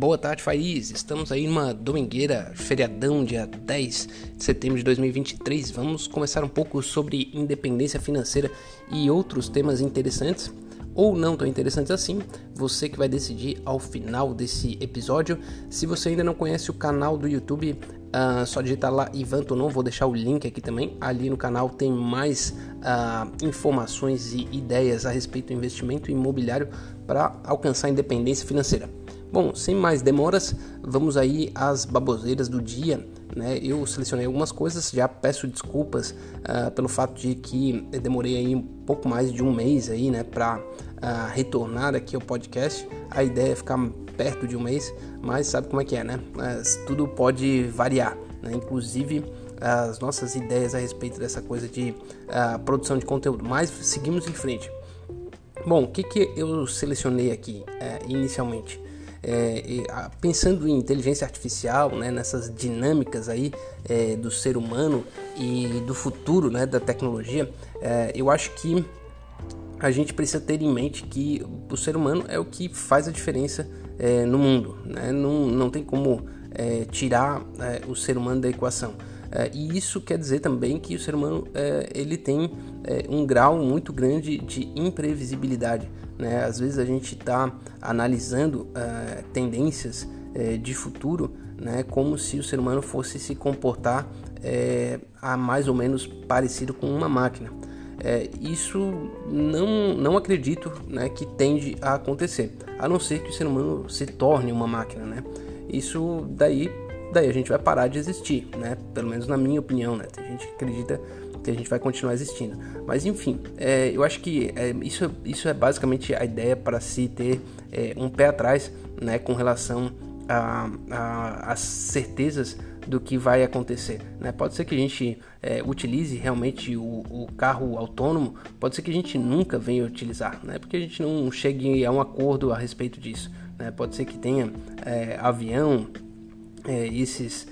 boa tarde, Faiz. Estamos aí numa domingueira, feriadão, dia 10 de setembro de 2023. Vamos conversar um pouco sobre independência financeira e outros temas interessantes ou não tão interessantes assim. Você que vai decidir ao final desse episódio. Se você ainda não conhece o canal do YouTube, uh, só digitar lá Ivan Tonon, vou deixar o link aqui também. Ali no canal tem mais uh, informações e ideias a respeito do investimento imobiliário para alcançar a independência financeira. Bom, sem mais demoras, vamos aí às baboseiras do dia. Né? Eu selecionei algumas coisas, já peço desculpas uh, pelo fato de que demorei aí um pouco mais de um mês aí, né, para uh, ah, retornar aqui ao podcast. A ideia é ficar perto de um mês, mas sabe como é que é, né? Mas tudo pode variar, né? Inclusive as nossas ideias a respeito dessa coisa de uh, produção de conteúdo. Mas seguimos em frente. Bom, o que, que eu selecionei aqui eh, inicialmente? É, pensando em inteligência artificial, né, nessas dinâmicas aí é, do ser humano e do futuro né, da tecnologia, é, eu acho que a gente precisa ter em mente que o ser humano é o que faz a diferença é, no mundo. Né? Não, não tem como é, tirar é, o ser humano da equação. e isso quer dizer também que o ser humano ele tem um grau muito grande de imprevisibilidade. Né? Às vezes a gente está analisando uh, tendências uh, de futuro né? como se o ser humano fosse se comportar uh, a mais ou menos parecido com uma máquina. isso não, não acredito né, que tende a acontecer, a não ser que o ser humano se torne uma máquina. Né? Isso daí, daí a gente vai parar de existir, né? pelo menos na minha opinião. Né? Tem gente que acredita que a gente vai continuar existindo. Mas enfim, é, eu acho que é, isso, isso é basicamente a ideia para se ter é, um pé atrás né, com relação às certezas do que vai acontecer. Né? Pode ser que a gente é, utilize realmente o, o, carro autônomo, pode ser que a gente nunca venha utilizar, né? porque a gente não chegue a um acordo a respeito disso. Né? Pode ser que tenha é, avião, é, esses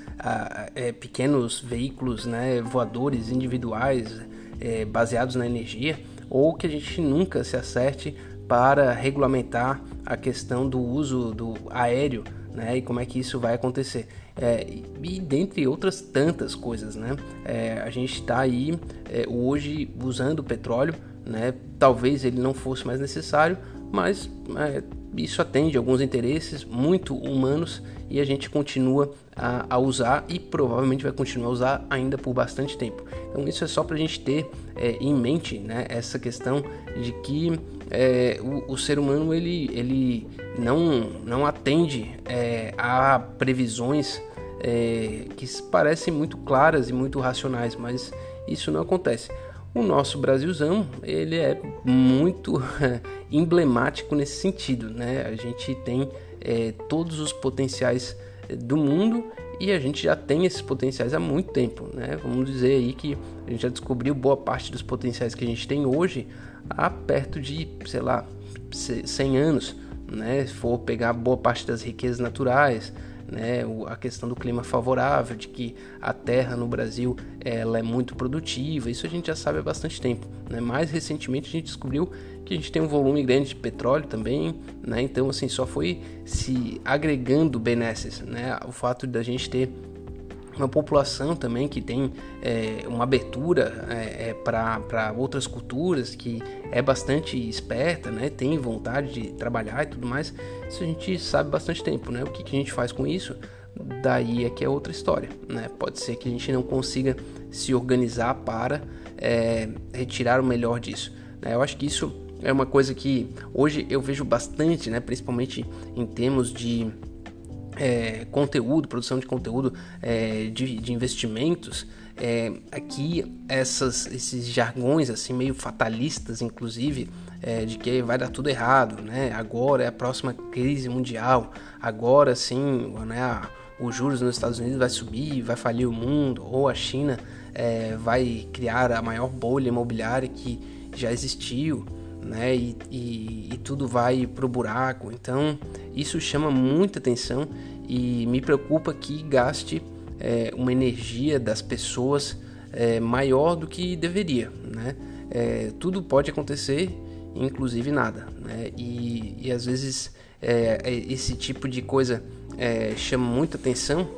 é, pequenos veículos né, voadores individuais é, baseados na energia, ou que a gente nunca se acerte para regulamentar a questão do uso do aéreo né, e como é que isso vai acontecer. É, e dentre outras tantas coisas, né? É, a gente está aí é, hoje usando petróleo, né? Talvez ele não fosse mais necessário, mas é, isso atende alguns interesses muito humanos e a gente continua a, a, usar e provavelmente vai continuar a usar ainda por bastante tempo. Então isso é só para a gente ter é, em mente né, essa questão de que é, o, o, ser humano ele, ele não, não atende é, a previsões é, que parecem muito claras e muito racionais, mas isso não acontece. O nosso Brasilzão, ele é muito emblemático nesse sentido, né? A gente tem é, todos os potenciais do mundo e a gente já tem esses potenciais há muito tempo, né? Vamos dizer aí que a gente já descobriu boa parte dos potenciais que a gente tem hoje há perto de, sei lá, 100 anos, né? Se for pegar boa parte das riquezas naturais, né, a questão do clima favorável, de que a terra no Brasil ela é muito produtiva, isso a gente já sabe há bastante tempo. Né? Mais recentemente a gente descobriu que a gente tem um volume grande de petróleo também, né? então assim só foi se agregando benesses, né? o fato da gente ter uma população também que tem é, uma abertura é, é para outras culturas, que é bastante esperta, né? tem vontade de trabalhar e tudo mais, isso a gente sabe bastante tempo. Né? O que, que a gente faz com isso? Daí é que é outra história. Né? Pode ser que a gente não consiga se organizar para é, retirar o melhor disso. Né? Eu acho que isso é uma coisa que hoje eu vejo bastante, né? principalmente em termos de é, conteúdo, produção de conteúdo é, de, de, investimentos, é, aqui essas, esses jargões assim meio fatalistas, inclusive, é, de que vai dar tudo errado, né? Agora é a próxima crise mundial, agora sim, né? Os juros nos Estados Unidos vai subir, vai falir o mundo, ou a China é, vai criar a maior bolha imobiliária que já existiu né? E, e, e tudo vai pro buraco. Então isso chama muita atenção e me preocupa que gaste é, uma energia das pessoas é, maior do que deveria, né? É, tudo pode acontecer, inclusive nada, né? E, e às vezes é, é, esse tipo de coisa é, chama muita atenção,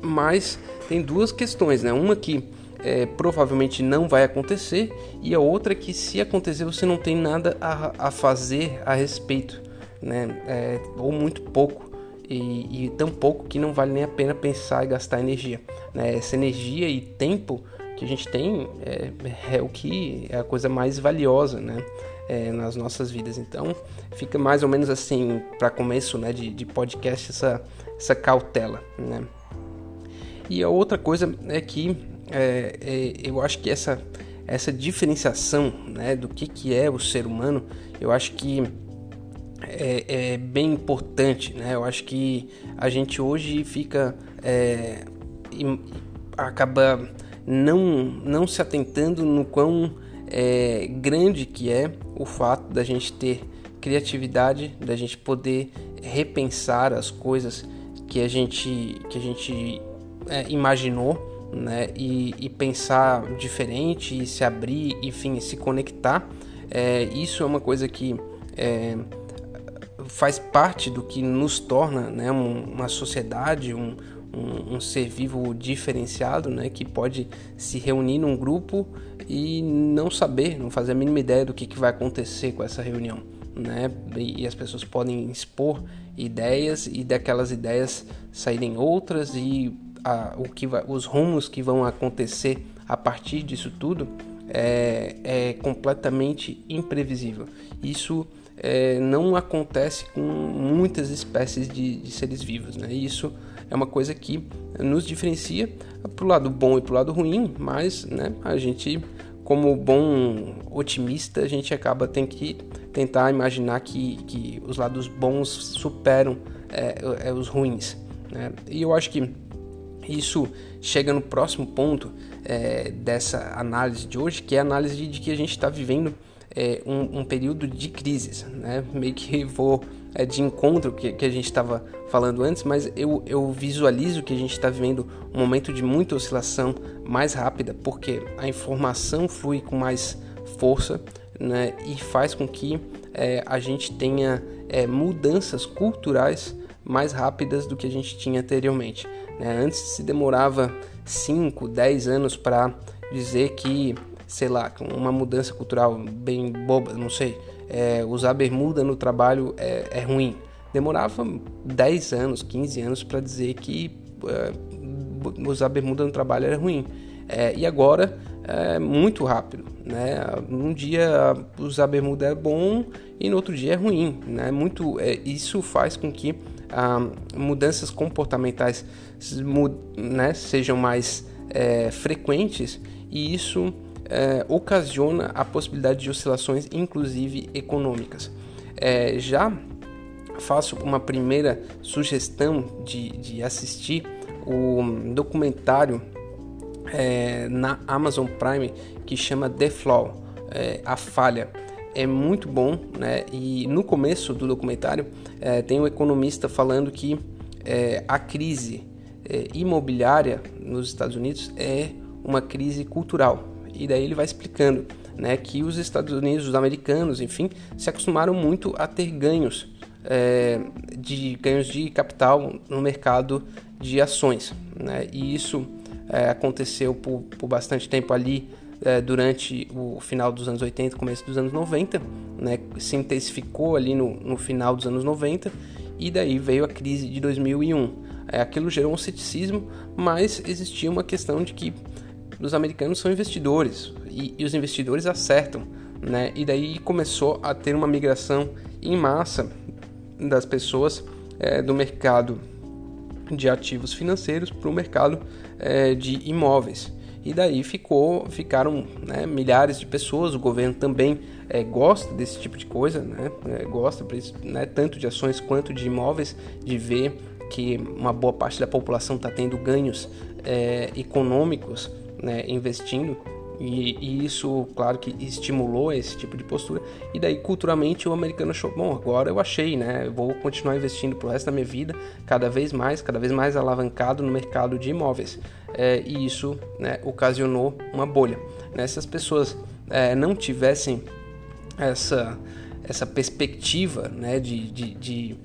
mas tem duas questões, né? Uma que é, provavelmente não vai acontecer e a outra que se acontecer você não tem nada a, a fazer a respeito, né? É, ou muito pouco e, e, tão pouco que não vale nem a pena pensar e gastar energia. Né? Essa energia e tempo que a gente tem é, é o que é a coisa mais valiosa, né? é, nas nossas vidas. Então, fica mais ou menos assim, para começo né, de, de podcast, essa, essa cautela. Né? E a outra coisa é que é, é, eu acho que essa, essa diferenciação né, do que, que é o ser humano, eu acho que é, é bem importante. Né? Eu acho que a gente hoje fica. É, acaba não, não se atentando no quão é, grande que é o fato da gente ter criatividade, da gente poder repensar as coisas que a gente, que a gente é, imaginou, né? E, e, pensar diferente, e se abrir, enfim, se conectar. É, isso é uma coisa que é, faz parte do que nos torna né, uma sociedade, um, um, um, ser vivo diferenciado, né, que pode se reunir num grupo e não saber, não fazer a mínima ideia do que, que vai acontecer com essa reunião. Né? E, e as pessoas podem expor ideias e daquelas ideias saírem outras e a, o que vai, os rumos que vão acontecer a partir disso tudo é, é completamente imprevisível. Isso é, não acontece com muitas espécies de, de seres vivos. Né? Isso é uma coisa que nos diferencia para o lado bom e para o lado ruim, mas né, a gente, como bom otimista, a gente acaba tem que tentar imaginar que, que os lados bons superam é, é, os ruins. Né? E eu acho que isso chega no próximo ponto é, dessa análise de hoje, que é a análise de, que a gente está vivendo é, um, um, período de crises. Né? Meio que vou é, de encontro que, que a gente estava falando antes, mas eu, eu visualizo que a gente está vivendo um momento de muita oscilação mais rápida, porque a informação flui com mais força né, e faz com que é, a gente tenha é, mudanças culturais mais rápidas do que a gente tinha anteriormente. Né? Antes se demorava 5, 10 anos para dizer que, sei lá, uma mudança cultural bem boba, não sei, é, usar bermuda no trabalho é, é, ruim. Demorava 10 anos, 15 anos para dizer que é, usar bermuda no trabalho era ruim. É, e agora é muito rápido. Né? Um dia usar bermuda é bom e no outro dia é ruim. Né? Muito, é, isso faz com que mudanças comportamentais né, sejam mais é, frequentes e isso é, ocasiona a possibilidade de oscilações, inclusive econômicas. É, já faço uma primeira sugestão de, de assistir o documentário é, na Amazon Prime que chama The Flaw, é, a falha. É muito bom, né? E no começo do documentário é, tem um economista falando que é, a crise é, imobiliária nos Estados Unidos é uma crise cultural. E daí ele vai explicando né, que os Estados Unidos, os americanos, enfim, se acostumaram muito a ter ganhos é, de ganhos de capital no mercado de ações. Né? E isso é, aconteceu por, por bastante tempo ali é, durante o final dos anos 80, começo dos anos 90, né? se intensificou ali no, no final dos anos 90 e daí veio a crise de 2001. É, aquilo gerou um ceticismo, mas existia uma questão de que os americanos são investidores e, e os investidores acertam, né? E daí começou a ter uma migração em massa das pessoas é, do mercado de ativos financeiros para o mercado é, de imóveis. E daí ficou, ficaram né, milhares de pessoas. O governo também é, gosta desse tipo de coisa, né? É, gosta né, tanto de ações quanto de imóveis, de ver que uma boa parte da população está tendo ganhos é, econômicos né, investindo e, e, isso, claro, que estimulou esse tipo de postura. E daí, culturalmente, o americano achou: bom, agora eu achei, né? Eu vou continuar investindo pro resto da minha vida, cada vez mais, cada vez mais alavancado no mercado de imóveis. É, e isso né, ocasionou uma bolha. Né? Se as pessoas é, não tivessem essa, essa perspectiva né, de, de, de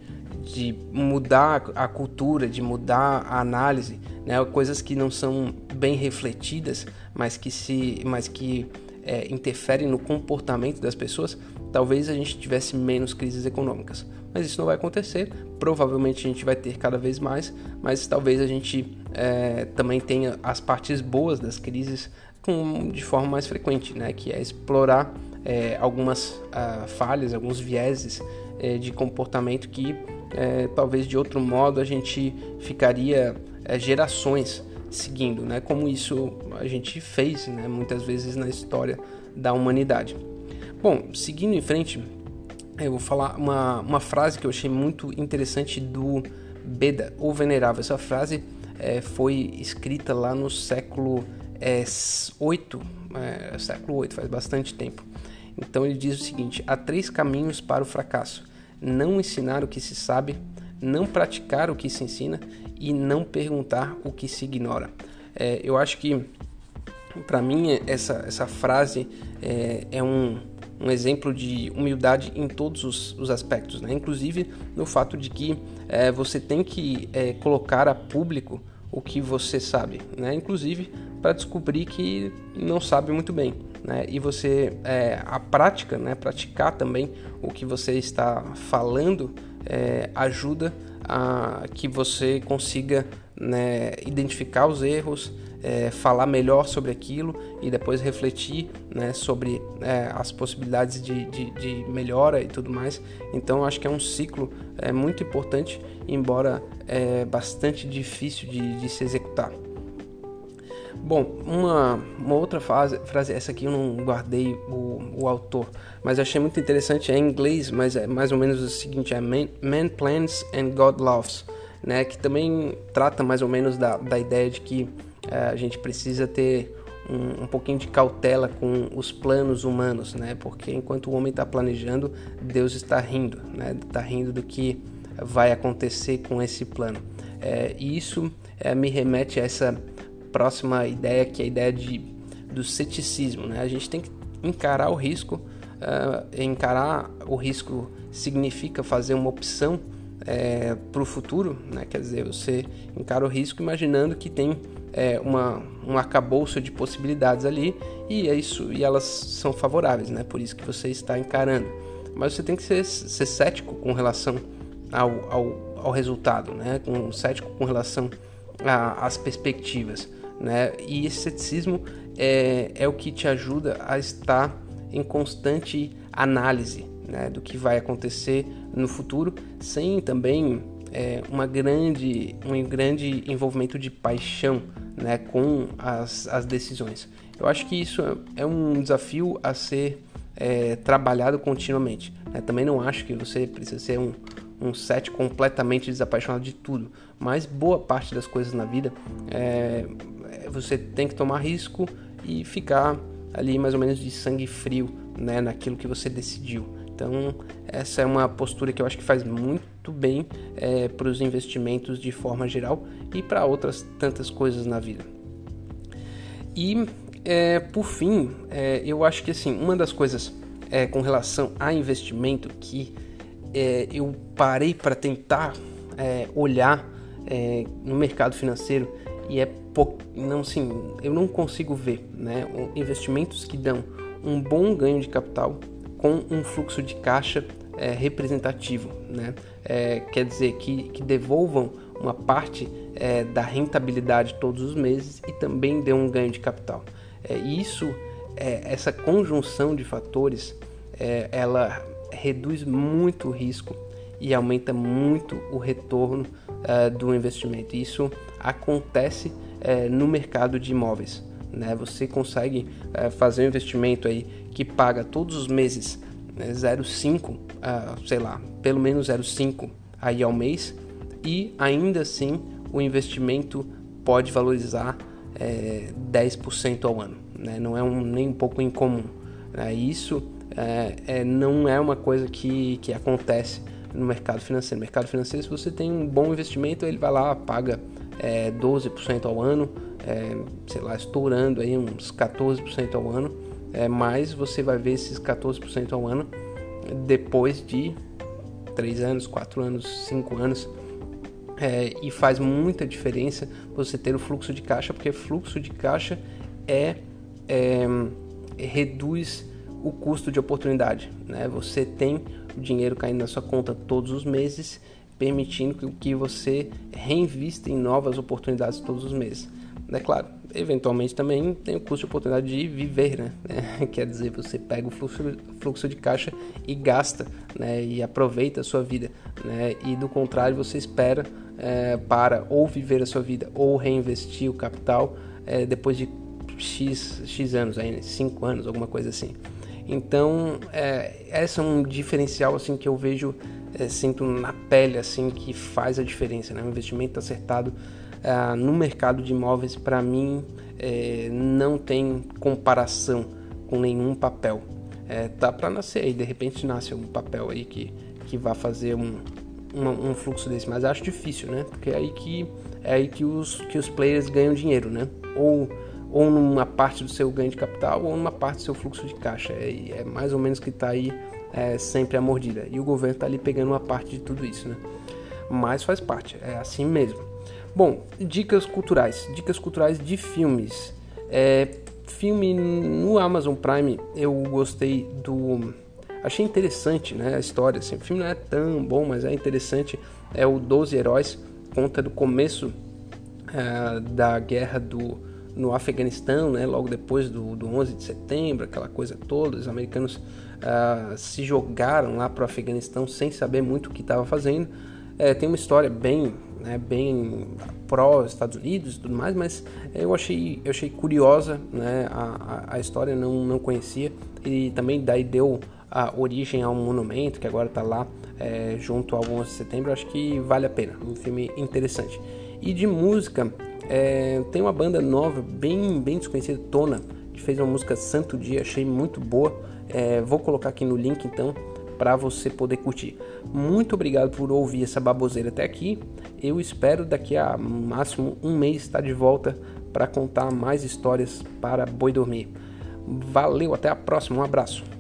de mudar a cultura, de mudar a análise, né? coisas que não são bem refletidas, mas que se, mas que é, interferem no comportamento das pessoas, talvez a gente tivesse menos crises econômicas. Mas isso não vai acontecer. Provavelmente a gente vai ter cada vez mais, mas talvez a gente é, também tenha as partes boas das crises com, de forma mais frequente, né? Que é explorar é, algumas uh, falhas, alguns vieses é, de comportamento que é, talvez de outro modo a gente ficaria é, gerações seguindo, né? Como isso a gente fez, né? Muitas vezes na história da humanidade. Bom, seguindo em frente, eu vou falar uma, uma frase que eu achei muito interessante do Beda, o Venerável. Essa frase é, foi escrita lá no século é, 8, é, século 8, faz bastante tempo. Então ele diz o seguinte: há três caminhos para o fracasso: não ensinar o que se sabe, não praticar o que se ensina e não perguntar o que se ignora. É, eu acho que, para mim, essa, essa frase é, é um, um, exemplo de humildade em todos os, os aspectos, né? inclusive no fato de que é, você tem que é, colocar a público o que você sabe, né? inclusive para descobrir que não sabe muito bem né? E você é, a prática, né? Praticar também o que você está falando é, ajuda a que você consiga né, identificar os erros, é, falar melhor sobre aquilo e depois refletir né, sobre é, as possibilidades de, de, de, melhora e tudo mais. Então acho que é um ciclo é, muito importante, embora é bastante difícil de, de se executar. Bom, uma, uma outra frase, essa aqui eu não guardei o, o autor, mas achei muito interessante, é em inglês, mas é mais ou menos o seguinte, é Man, Man Plans and God Loves, né, que também trata mais ou menos da, da ideia de que é, a gente precisa ter um, um, pouquinho de cautela com os planos humanos, né, porque enquanto o homem está planejando, Deus está rindo, né, está rindo do que vai acontecer com esse plano. É, e isso é, me remete a essa próxima ideia, que é a ideia de, do ceticismo. Né? A gente tem que encarar o risco. Uh, encarar o risco significa fazer uma opção é, para o futuro, né? quer dizer, você encara o risco imaginando que tem é, uma, um arcabouço de possibilidades ali e é isso e elas são favoráveis, né? por isso que você está encarando. Mas você tem que ser, ser cético com relação ao, ao, ao resultado, né? com, cético com relação às perspectivas. Né? E esse ceticismo é, é o que te ajuda a estar em constante análise né, do que vai acontecer no futuro, sem também é, uma grande, um grande envolvimento de paixão né, com as, as decisões. Eu acho que isso é, é um desafio a ser é, trabalhado continuamente. Né? Também não acho que você precisa ser um, um set completamente desapaixonado de tudo, mas boa parte das coisas na vida é, você tem que tomar risco e ficar ali mais ou menos de sangue frio né, naquilo que você decidiu. Então, essa é uma postura que eu acho que faz muito bem é, para os investimentos de forma geral e para outras tantas coisas na vida. E, é, por fim, é, eu acho que assim, uma das coisas é, com relação a investimento que é, eu parei para tentar é, olhar no mercado financeiro e é não sim, eu não consigo ver, né, investimentos que dão um bom ganho de capital com um fluxo de caixa é, representativo, né? É, quer dizer que, que devolvam uma parte é, da rentabilidade todos os meses e também dê um ganho de capital. É, isso, é, essa conjunção de fatores, é, ela reduz muito o risco e aumenta muito o retorno do investimento. Isso acontece é, no mercado de imóveis. Né? Você consegue é, fazer um investimento aí que paga todos os meses né, 0,5, uh, sei lá, pelo menos 0,5 aí ao mês e ainda assim o investimento pode valorizar é, 10% ao ano. Né? Não é um, nem um pouco incomum. Né? Isso é, é, não é uma coisa que, que acontece no mercado financeiro. No mercado financeiro, se você tem um bom investimento, ele vai lá, paga é, 12% ao ano, é, sei lá, estourando aí uns 14% ao ano, é, mas você vai ver esses 14% ao ano depois de três anos, quatro anos, cinco anos. É, e faz muita diferença você ter o fluxo de caixa, porque fluxo de caixa é, é reduz o custo de oportunidade. Né? Você tem o dinheiro caindo na sua conta todos os meses, permitindo que você reinvista em novas oportunidades todos os meses. É claro, eventualmente também tem o custo de oportunidade de viver, né? É, quer dizer, você pega o fluxo, de caixa e gasta, né? E aproveita a sua vida, né? E do contrário, você espera é, para ou viver a sua vida ou reinvestir o capital é, depois de X, X anos, aí, 5 né? anos, alguma coisa assim. Então, é, esse é um diferencial assim que eu vejo, é, sinto na pele assim que faz a diferença, né? Um investimento acertado é, no mercado de imóveis para mim é, não tem comparação com nenhum papel. É, tá para nascer aí, de repente nasce algum papel aí que que vai fazer um, um, um fluxo desse, mas acho difícil, né? Porque é aí que é aí que os que os players ganham dinheiro, né? Ou ou numa parte do seu ganho de capital ou numa parte do seu fluxo de caixa. É, é mais ou menos que está aí é, sempre a mordida. E o governo está ali pegando uma parte de tudo isso, né? Mas faz parte, é assim mesmo. Bom, dicas culturais. Dicas culturais de filmes. É, filme no Amazon Prime, eu gostei do. Achei interessante né, a história. Assim, o filme não é tão bom, mas é interessante. É o Doze Heróis, conta do começo é, da guerra do, no Afeganistão, né, logo depois do, do 11 de setembro, aquela coisa toda, os americanos uh, se jogaram lá para o Afeganistão sem saber muito o que estava fazendo. É, tem uma história bem, né, bem pró Estados Unidos e tudo mais, mas eu achei, eu achei curiosa, né, a, a, a história não, não conhecia e também daí deu a origem a um monumento que agora está lá é, junto ao 11 de setembro. Acho que vale a pena, um filme interessante. E de música, é, tem uma banda nova, bem, bem desconhecida, Tona, que fez uma música Santo Dia, achei muito boa. É, vou colocar aqui no link então para você poder curtir. Muito obrigado por ouvir essa baboseira até aqui. Eu espero daqui a máximo um mês estar de volta para contar mais histórias para Boi Dormir. Valeu, até a próxima, um abraço.